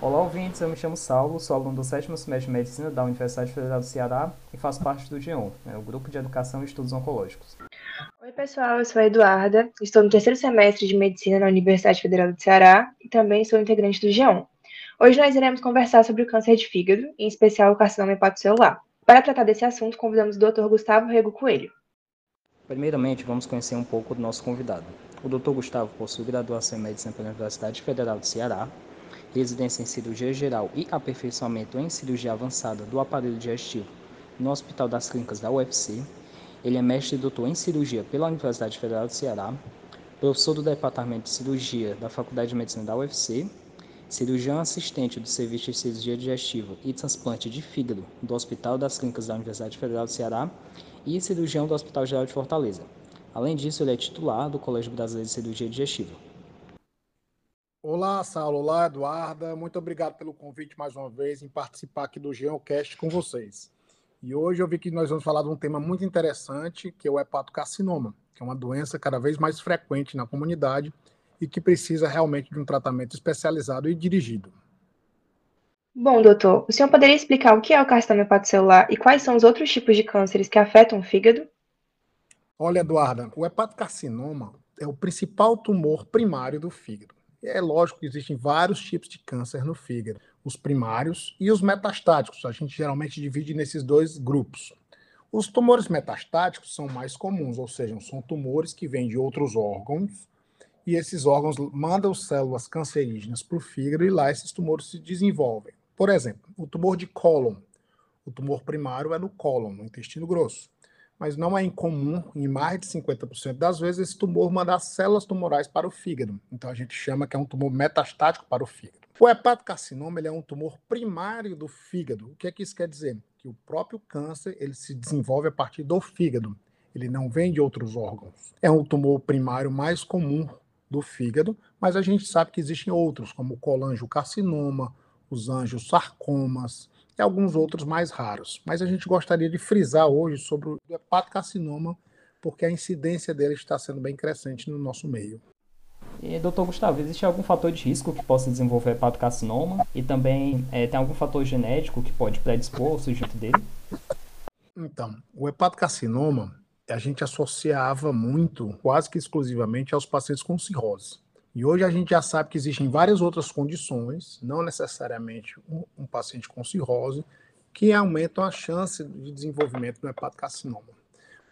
Olá, ouvintes. Eu me chamo Saulo, sou aluno do sétimo semestre de Medicina da Universidade Federal do Ceará e faço parte do GEON, né, o Grupo de Educação e Estudos Oncológicos. Oi, pessoal. Eu sou a Eduarda, estou no terceiro semestre de Medicina na Universidade Federal do Ceará e também sou integrante do GEON. Hoje nós iremos conversar sobre o câncer de fígado, em especial o carcinoma hepatocelular. Para tratar desse assunto, convidamos o Dr. Gustavo Rego Coelho. Primeiramente, vamos conhecer um pouco do nosso convidado. O Dr. Gustavo possui graduação em Medicina pela Universidade Federal do Ceará, residência em cirurgia geral e aperfeiçoamento em cirurgia avançada do aparelho digestivo no Hospital das Clínicas da UFC. Ele é mestre e doutor em cirurgia pela Universidade Federal do Ceará, professor do Departamento de Cirurgia da Faculdade de Medicina da UFC, cirurgião assistente do Serviço de Cirurgia Digestiva e Transplante de Fígado do Hospital das Clínicas da Universidade Federal do Ceará e cirurgião do Hospital Geral de Fortaleza. Além disso, ele é titular do Colégio Brasileiro de Cirurgia Digestiva. Olá, Saulo. Olá, Eduarda. Muito obrigado pelo convite mais uma vez em participar aqui do Geocast com vocês. E hoje eu vi que nós vamos falar de um tema muito interessante, que é o hepatocarcinoma, que é uma doença cada vez mais frequente na comunidade e que precisa realmente de um tratamento especializado e dirigido. Bom, doutor, o senhor poderia explicar o que é o carcinoma hepatocelular e quais são os outros tipos de cânceres que afetam o fígado? Olha, Eduarda, o hepatocarcinoma é o principal tumor primário do fígado. É lógico que existem vários tipos de câncer no fígado, os primários e os metastáticos. A gente geralmente divide nesses dois grupos. Os tumores metastáticos são mais comuns, ou seja, são tumores que vêm de outros órgãos e esses órgãos mandam células cancerígenas para o fígado e lá esses tumores se desenvolvem. Por exemplo, o tumor de cólon. O tumor primário é no cólon, no intestino grosso mas não é incomum, em mais de 50% das vezes, esse tumor mandar células tumorais para o fígado. Então a gente chama que é um tumor metastático para o fígado. O hepatocarcinoma ele é um tumor primário do fígado. O que é que isso quer dizer? Que o próprio câncer ele se desenvolve a partir do fígado. Ele não vem de outros órgãos. É um tumor primário mais comum do fígado, mas a gente sabe que existem outros, como o colangiocarcinoma, os angiosarcomas, e alguns outros mais raros. Mas a gente gostaria de frisar hoje sobre o hepatocarcinoma, porque a incidência dele está sendo bem crescente no nosso meio. E, doutor Gustavo, existe algum fator de risco que possa desenvolver hepatocarcinoma? E também é, tem algum fator genético que pode predispor o sujeito dele? Então, o hepatocarcinoma a gente associava muito, quase que exclusivamente, aos pacientes com cirrose. E hoje a gente já sabe que existem várias outras condições, não necessariamente um, um paciente com cirrose, que aumentam a chance de desenvolvimento do hepatocarcinoma.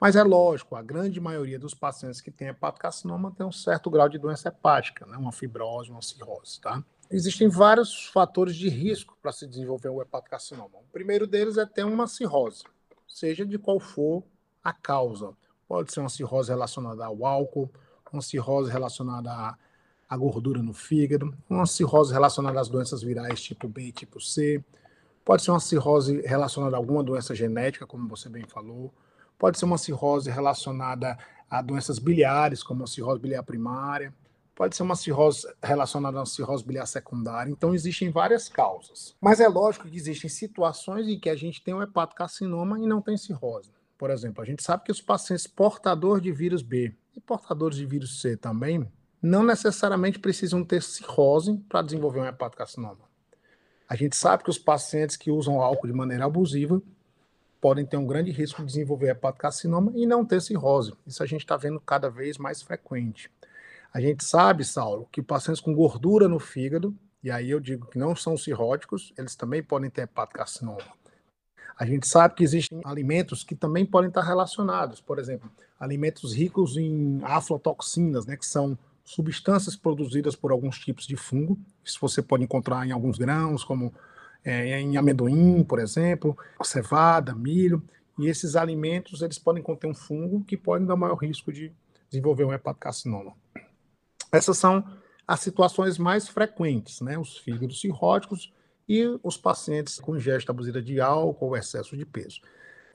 Mas é lógico, a grande maioria dos pacientes que têm hepatocarcinoma tem um certo grau de doença hepática, né? uma fibrose, uma cirrose, tá? Existem vários fatores de risco para se desenvolver o hepatocarcinoma. O primeiro deles é ter uma cirrose, seja de qual for a causa. Pode ser uma cirrose relacionada ao álcool, uma cirrose relacionada a a gordura no fígado, uma cirrose relacionada às doenças virais tipo B e tipo C, pode ser uma cirrose relacionada a alguma doença genética, como você bem falou, pode ser uma cirrose relacionada a doenças biliares, como a cirrose biliar primária, pode ser uma cirrose relacionada a uma cirrose biliar secundária. Então, existem várias causas. Mas é lógico que existem situações em que a gente tem um hepatocarcinoma e não tem cirrose. Por exemplo, a gente sabe que os pacientes portadores de vírus B e portadores de vírus C também não necessariamente precisam ter cirrose para desenvolver um hepatocarcinoma. A gente sabe que os pacientes que usam álcool de maneira abusiva podem ter um grande risco de desenvolver hepatocarcinoma e não ter cirrose. Isso a gente está vendo cada vez mais frequente. A gente sabe, Saulo, que pacientes com gordura no fígado, e aí eu digo que não são cirróticos, eles também podem ter hepatocarcinoma. A gente sabe que existem alimentos que também podem estar relacionados, por exemplo, alimentos ricos em aflatoxinas, né, que são substâncias produzidas por alguns tipos de fungo. Isso você pode encontrar em alguns grãos, como é, em amendoim, por exemplo, cevada, milho. E esses alimentos eles podem conter um fungo que pode dar maior risco de desenvolver um hepatocarcinoma. Essas são as situações mais frequentes, né? Os fígados cirróticos e os pacientes com ingesta abusiva de álcool ou excesso de peso.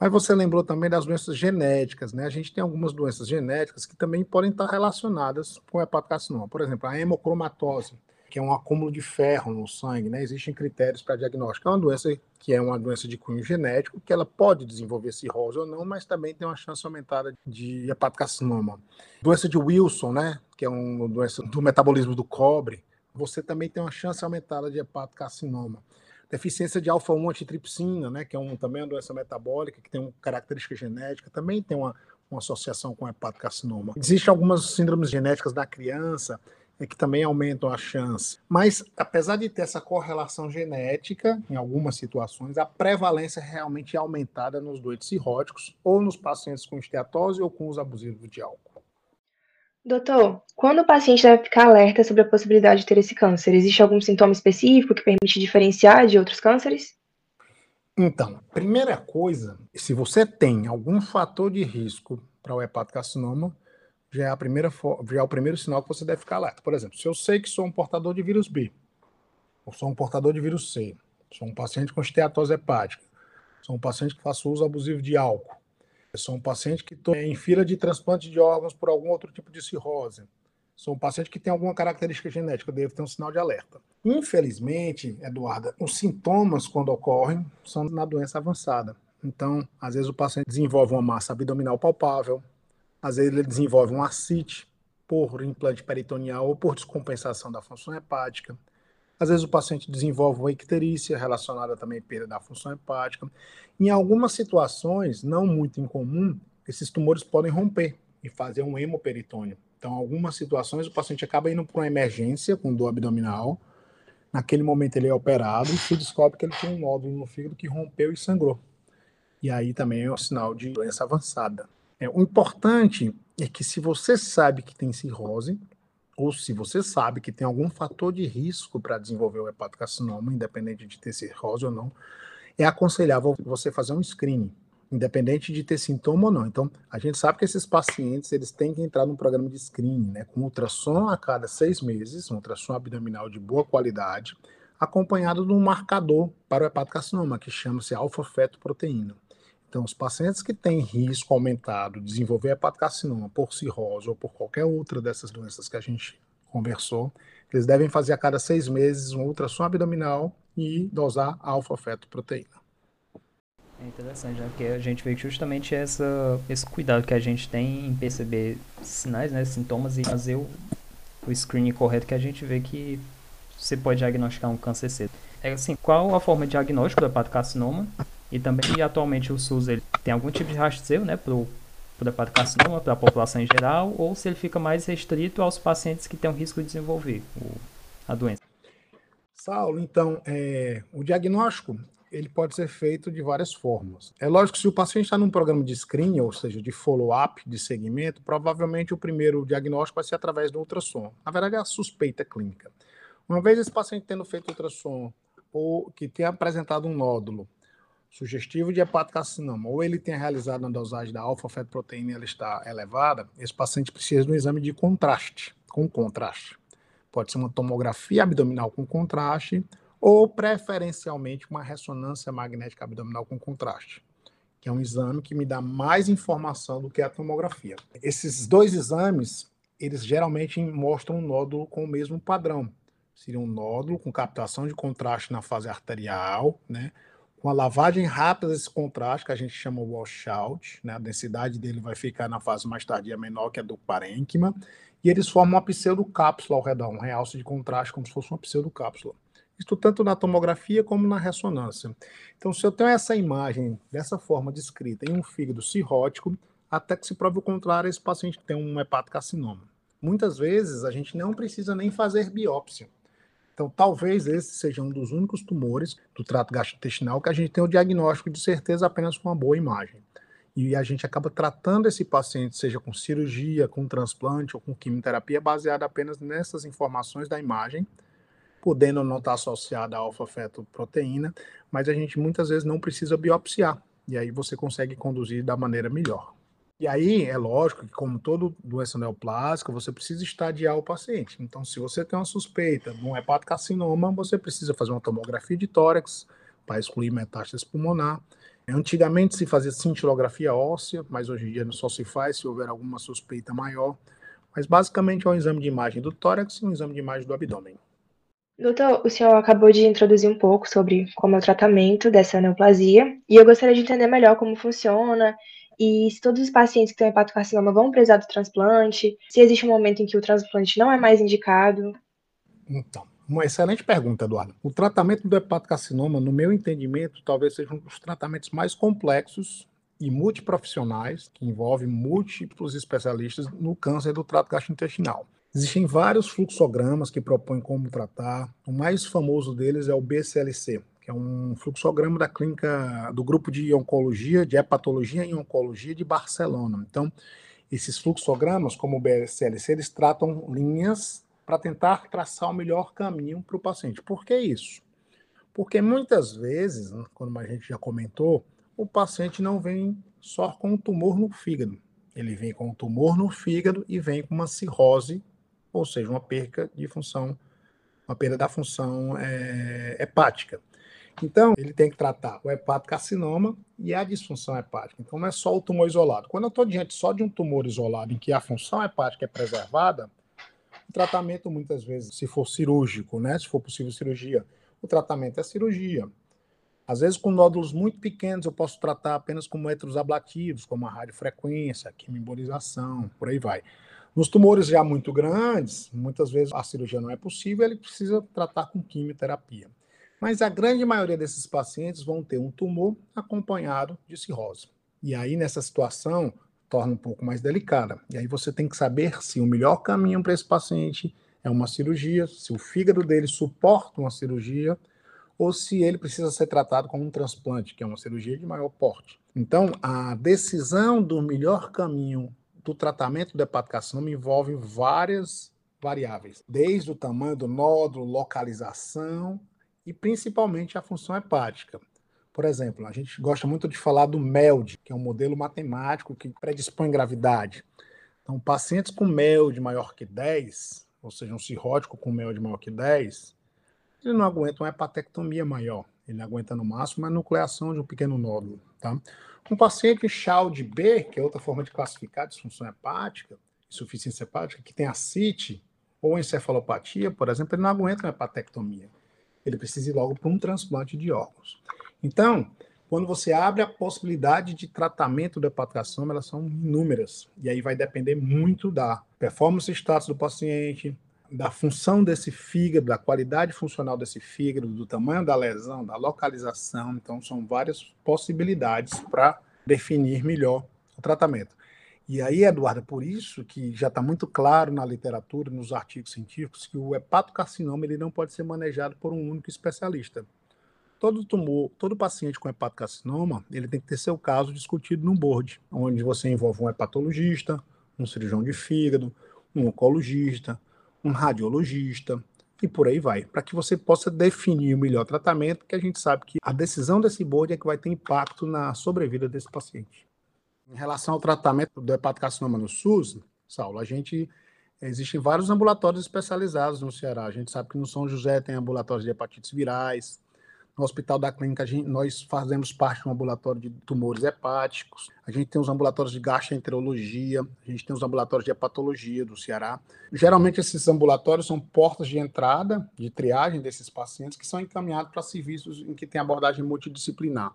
Mas você lembrou também das doenças genéticas, né? A gente tem algumas doenças genéticas que também podem estar relacionadas com hepatocarcinoma. Por exemplo, a hemocromatose, que é um acúmulo de ferro no sangue, né? Existem critérios para diagnóstico. É uma doença que é uma doença de cunho genético, que ela pode desenvolver cirrose ou não, mas também tem uma chance aumentada de hepatocarcinoma. Doença de Wilson, né? Que é uma doença do metabolismo do cobre, você também tem uma chance aumentada de hepatocarcinoma. Deficiência de alfa-1 antitripsina, né, que é um, também uma doença metabólica, que tem uma característica genética, também tem uma, uma associação com hepatocarcinoma. Existem algumas síndromes genéticas da criança é que também aumentam a chance. Mas, apesar de ter essa correlação genética, em algumas situações, a prevalência é realmente aumentada nos doentes cirróticos ou nos pacientes com esteatose ou com uso abusivo de álcool. Doutor, quando o paciente deve ficar alerta sobre a possibilidade de ter esse câncer? Existe algum sintoma específico que permite diferenciar de outros cânceres? Então, primeira coisa, se você tem algum fator de risco para o hepatocarcinoma, já é, a primeira, já é o primeiro sinal que você deve ficar alerta. Por exemplo, se eu sei que sou um portador de vírus B, ou sou um portador de vírus C, sou um paciente com esteatose hepática, sou um paciente que faço uso abusivo de álcool, sou um paciente que estou em fila de transplante de órgãos por algum outro tipo de cirrose, sou um paciente que tem alguma característica genética, eu devo ter um sinal de alerta. Infelizmente, Eduarda, os sintomas, quando ocorrem, são na doença avançada. Então, às vezes o paciente desenvolve uma massa abdominal palpável, às vezes ele desenvolve um ascite por implante peritoneal ou por descompensação da função hepática. Às vezes o paciente desenvolve uma icterícia relacionada também à perda da função hepática. Em algumas situações, não muito incomum, esses tumores podem romper e fazer um hemoperitônio. Então, algumas situações, o paciente acaba indo para uma emergência com dor abdominal. Naquele momento, ele é operado e se descobre que ele tem um nódulo no fígado que rompeu e sangrou. E aí também é um sinal de doença avançada. É, o importante é que se você sabe que tem cirrose, ou se você sabe que tem algum fator de risco para desenvolver o hepatocarcinoma, independente de ter cirrose ou não, é aconselhável você fazer um screening, independente de ter sintoma ou não. Então, a gente sabe que esses pacientes eles têm que entrar num programa de screening, né, com ultrassom a cada seis meses, um ultrassom abdominal de boa qualidade, acompanhado de um marcador para o hepatocarcinoma, que chama-se alfa-fetoproteína. Então, os pacientes que têm risco aumentado de desenvolver hepatocarcinoma por cirrose ou por qualquer outra dessas doenças que a gente conversou, eles devem fazer a cada seis meses um ultrassom abdominal e dosar alfa-fetoproteína. É interessante, né? porque a gente vê justamente essa, esse cuidado que a gente tem em perceber sinais, né, sintomas e fazer o, o screening correto que a gente vê que você pode diagnosticar um câncer cedo. É assim, qual a forma de diagnóstico do hepatocarcinoma e também atualmente o SUS ele tem algum tipo de rastreio, né, para o hepatocarcinoma, para a população em geral, ou se ele fica mais restrito aos pacientes que têm um risco de desenvolver o, a doença. Saulo, então, é, o diagnóstico ele pode ser feito de várias formas. É lógico que se o paciente está num programa de screening, ou seja, de follow-up, de segmento, provavelmente o primeiro diagnóstico vai ser através do ultrassom. Na verdade, é a suspeita clínica. Uma vez esse paciente tendo feito ultrassom ou que tenha apresentado um nódulo sugestivo de hepatocarcinoma, ou ele tenha realizado uma dosagem da alfa-fetoproteína e ela está elevada, esse paciente precisa de um exame de contraste, com contraste. Pode ser uma tomografia abdominal com contraste, ou preferencialmente uma ressonância magnética abdominal com contraste, que é um exame que me dá mais informação do que a tomografia. Esses dois exames, eles geralmente mostram um nódulo com o mesmo padrão. Seria um nódulo com captação de contraste na fase arterial, né? Com a lavagem rápida desse contraste, que a gente chama washout, né? a densidade dele vai ficar na fase mais tardia menor, que é do parênquima, e eles formam uma pseudocápsula ao redor, um realce de contraste, como se fosse uma pseudocápsula. Isso tanto na tomografia como na ressonância. Então, se eu tenho essa imagem dessa forma descrita em um fígado cirrótico, até que se prove o contrário, esse paciente tem um hepatocarcinoma. Muitas vezes, a gente não precisa nem fazer biópsia. Então, talvez esse seja um dos únicos tumores do trato gastrointestinal que a gente tem o diagnóstico de certeza apenas com uma boa imagem. E a gente acaba tratando esse paciente, seja com cirurgia, com transplante ou com quimioterapia, baseado apenas nessas informações da imagem, podendo não estar associada à alfa-fetoproteína, mas a gente muitas vezes não precisa biopsiar. E aí você consegue conduzir da maneira melhor. E aí, é lógico que, como toda doença neoplásica, você precisa estadiar o paciente. Então, se você tem uma suspeita de um hepatocarcinoma, você precisa fazer uma tomografia de tórax para excluir metástase pulmonar. Antigamente se fazia cintilografia óssea, mas hoje em dia só se faz se houver alguma suspeita maior. Mas basicamente é um exame de imagem do tórax e um exame de imagem do abdômen. Doutor, o senhor acabou de introduzir um pouco sobre como é o tratamento dessa neoplasia, e eu gostaria de entender melhor como funciona e se todos os pacientes que têm hepatocarcinoma vão precisar do transplante, se existe um momento em que o transplante não é mais indicado. Então, uma excelente pergunta, Eduardo. O tratamento do hepatocarcinoma, no meu entendimento, talvez seja um dos tratamentos mais complexos e multiprofissionais, que envolve múltiplos especialistas no câncer do trato gastrointestinal. Existem vários fluxogramas que propõem como tratar. O mais famoso deles é o BCLC, é um fluxograma da clínica do grupo de oncologia, de hepatologia e oncologia de Barcelona. Então, esses fluxogramas, como o BCLC, eles tratam linhas para tentar traçar o melhor caminho para o paciente. Por que isso? Porque muitas vezes, como a gente já comentou, o paciente não vem só com um tumor no fígado. Ele vem com um tumor no fígado e vem com uma cirrose ou seja, uma perca de função, uma perda da função é, hepática. Então, ele tem que tratar o hepatocarcinoma e a disfunção hepática. Então, não é só o tumor isolado. Quando eu estou diante só de um tumor isolado em que a função hepática é preservada, o tratamento, muitas vezes, se for cirúrgico, né, se for possível cirurgia, o tratamento é cirurgia. Às vezes, com nódulos muito pequenos, eu posso tratar apenas com métodos ablativos, como a radiofrequência, quimioembolização, por aí vai. Nos tumores já muito grandes, muitas vezes a cirurgia não é possível, ele precisa tratar com quimioterapia. Mas a grande maioria desses pacientes vão ter um tumor acompanhado de cirrose. E aí, nessa situação, torna um pouco mais delicada. E aí você tem que saber se o melhor caminho para esse paciente é uma cirurgia, se o fígado dele suporta uma cirurgia, ou se ele precisa ser tratado com um transplante, que é uma cirurgia de maior porte. Então, a decisão do melhor caminho do tratamento do hepatocarcinoma envolve várias variáveis, desde o tamanho do nódulo, localização e principalmente a função hepática. Por exemplo, a gente gosta muito de falar do MELD, que é um modelo matemático que predispõe gravidade. Então, pacientes com MELD maior que 10, ou seja, um cirrótico com MELD maior que 10, ele não aguenta uma hepatectomia maior. Ele aguenta no máximo a nucleação de um pequeno nódulo. Tá? Um paciente CHALD B, que é outra forma de classificar disfunção hepática, insuficiência hepática, que tem ascite ou encefalopatia, por exemplo, ele não aguenta uma hepatectomia. Ele precisa ir logo para um transplante de órgãos. Então, quando você abre a possibilidade de tratamento do hepatocarcinoma, elas são inúmeras. E aí vai depender muito da performance status do paciente, da função desse fígado, da qualidade funcional desse fígado, do tamanho da lesão, da localização. Então, são várias possibilidades para definir melhor o tratamento. E aí, Eduardo, por isso que já está muito claro na literatura, nos artigos científicos, que o hepatocarcinoma ele não pode ser manejado por um único especialista. Todo tumor, todo paciente com hepatocarcinoma, ele tem que ter seu caso discutido num board, onde você envolve um hepatologista, um cirurgião de fígado, um oncologista, um radiologista e por aí vai, para que você possa definir o melhor tratamento, que a gente sabe que a decisão desse board é que vai ter impacto na sobrevida desse paciente. Em relação ao tratamento do hepatocarcinoma no SUS, Saulo, a gente existem vários ambulatórios especializados no Ceará. A gente sabe que no São José tem ambulatórios de hepatites virais, no Hospital da Clínica, gente, nós fazemos parte de um ambulatório de tumores hepáticos. A gente tem os ambulatórios de gastroenterologia, a gente tem os ambulatórios de hepatologia do Ceará. Geralmente, esses ambulatórios são portas de entrada, de triagem desses pacientes, que são encaminhados para serviços em que tem abordagem multidisciplinar.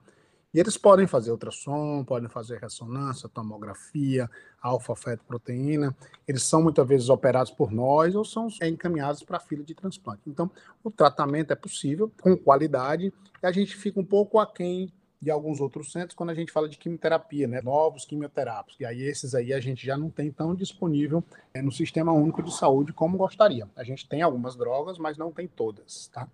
E eles podem fazer ultrassom, podem fazer ressonância, tomografia, alfa-fetoproteína. Eles são muitas vezes operados por nós ou são encaminhados para a fila de transplante. Então, o tratamento é possível, com qualidade, e a gente fica um pouco aquém de alguns outros centros quando a gente fala de quimioterapia, né? Novos quimioterápicos. E aí esses aí a gente já não tem tão disponível é, no Sistema Único de Saúde como gostaria. A gente tem algumas drogas, mas não tem todas, tá?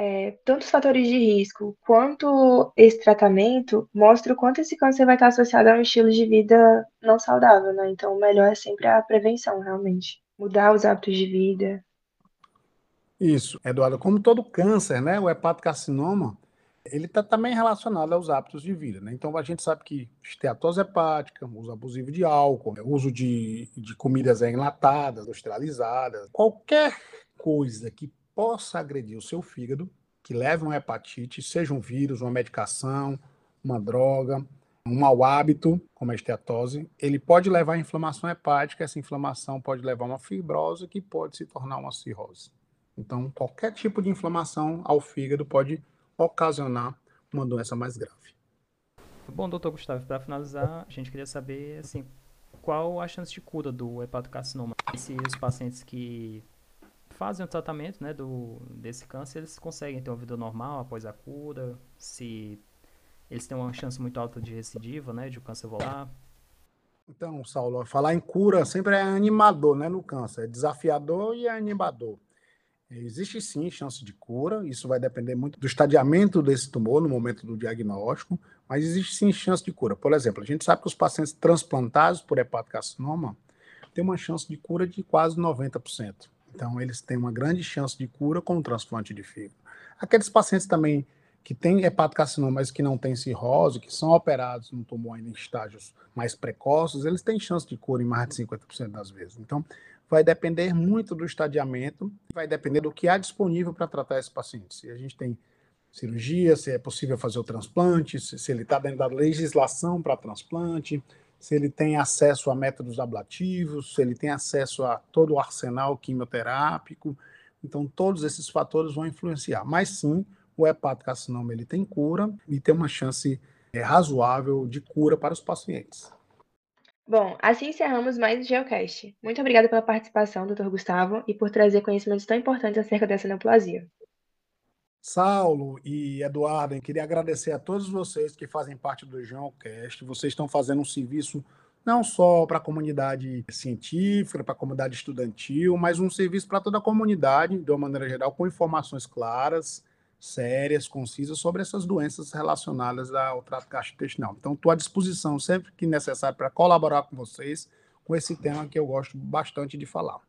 É, tanto os fatores de risco quanto esse tratamento mostra o quanto esse câncer vai estar associado a um estilo de vida não saudável, né? Então, o melhor é sempre a prevenção, realmente. Mudar os hábitos de vida. Isso, Eduardo. Como todo câncer, né? O hepatocarcinoma, ele está também relacionado aos hábitos de vida, né? Então, a gente sabe que esteatose hepática, uso abusivo de álcool, uso de, de comidas enlatadas, industrializadas, qualquer coisa que possa agredir o seu fígado, que leve uma hepatite, seja um vírus, uma medicação, uma droga, um mau hábito, como a esteatose, ele pode levar a inflamação hepática, essa inflamação pode levar a uma fibrose que pode se tornar uma cirrose. Então, qualquer tipo de inflamação ao fígado pode ocasionar uma doença mais grave. Bom, doutor Gustavo, para finalizar, a gente queria saber, assim, qual a chance de cura do hepatocarcinoma. Se os pacientes que fazem o tratamento né, do, desse câncer, eles conseguem ter uma vida normal após a cura, se eles têm uma chance muito alta de recidiva, né, de o câncer voltar. Então, Saulo, falar em cura sempre é animador, né, no câncer, é desafiador e é animador. Existe sim chance de cura, isso vai depender muito do estadiamento desse tumor no momento do diagnóstico, mas existe sim chance de cura. Por exemplo, a gente sabe que os pacientes transplantados por hepatocarcinoma têm uma chance de cura de quase 90%. Então, eles têm uma grande chance de cura com o transplante de fígado. Aqueles pacientes também que têm hepatocarcinoma, mas que não têm cirrose, que são operados no tumor ainda em estágios mais precoces, eles têm chance de cura em mais de 50% das vezes. Então, vai depender muito do estadiamento, vai depender do que há disponível para tratar esse paciente. Se a gente tem cirurgia, se é possível fazer o transplante, se, ele está dentro da legislação para transplante, se ele tem acesso a métodos ablativos, se ele tem acesso a todo o arsenal quimioterápico. Então, todos esses fatores vão influenciar. Mas sim, o hepatocarcinoma ele tem cura e tem uma chance é, razoável de cura para os pacientes. Bom, assim encerramos mais o Geocast. Muito obrigada pela participação, Dr. Gustavo, e por trazer conhecimentos tão importantes acerca dessa neoplasia. Saulo e Eduardo, queria agradecer a todos vocês que fazem parte do Geocast. Vocês estão fazendo um serviço não só para a comunidade científica, para a comunidade estudantil, mas um serviço para toda a comunidade, de uma maneira geral, com informações claras sérias, concisas sobre essas doenças relacionadas ao trato gastrointestinal. Então, estou à disposição sempre que necessário para colaborar com vocês com esse tema que eu gosto bastante de falar.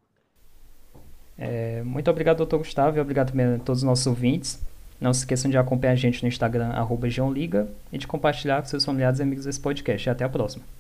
É, muito obrigado, doutor Gustavo, e obrigado também a todos os nossos ouvintes. Não se esqueçam de acompanhar a gente no Instagram, arroba e de compartilhar com seus familiares e amigos esse podcast. E até a próxima.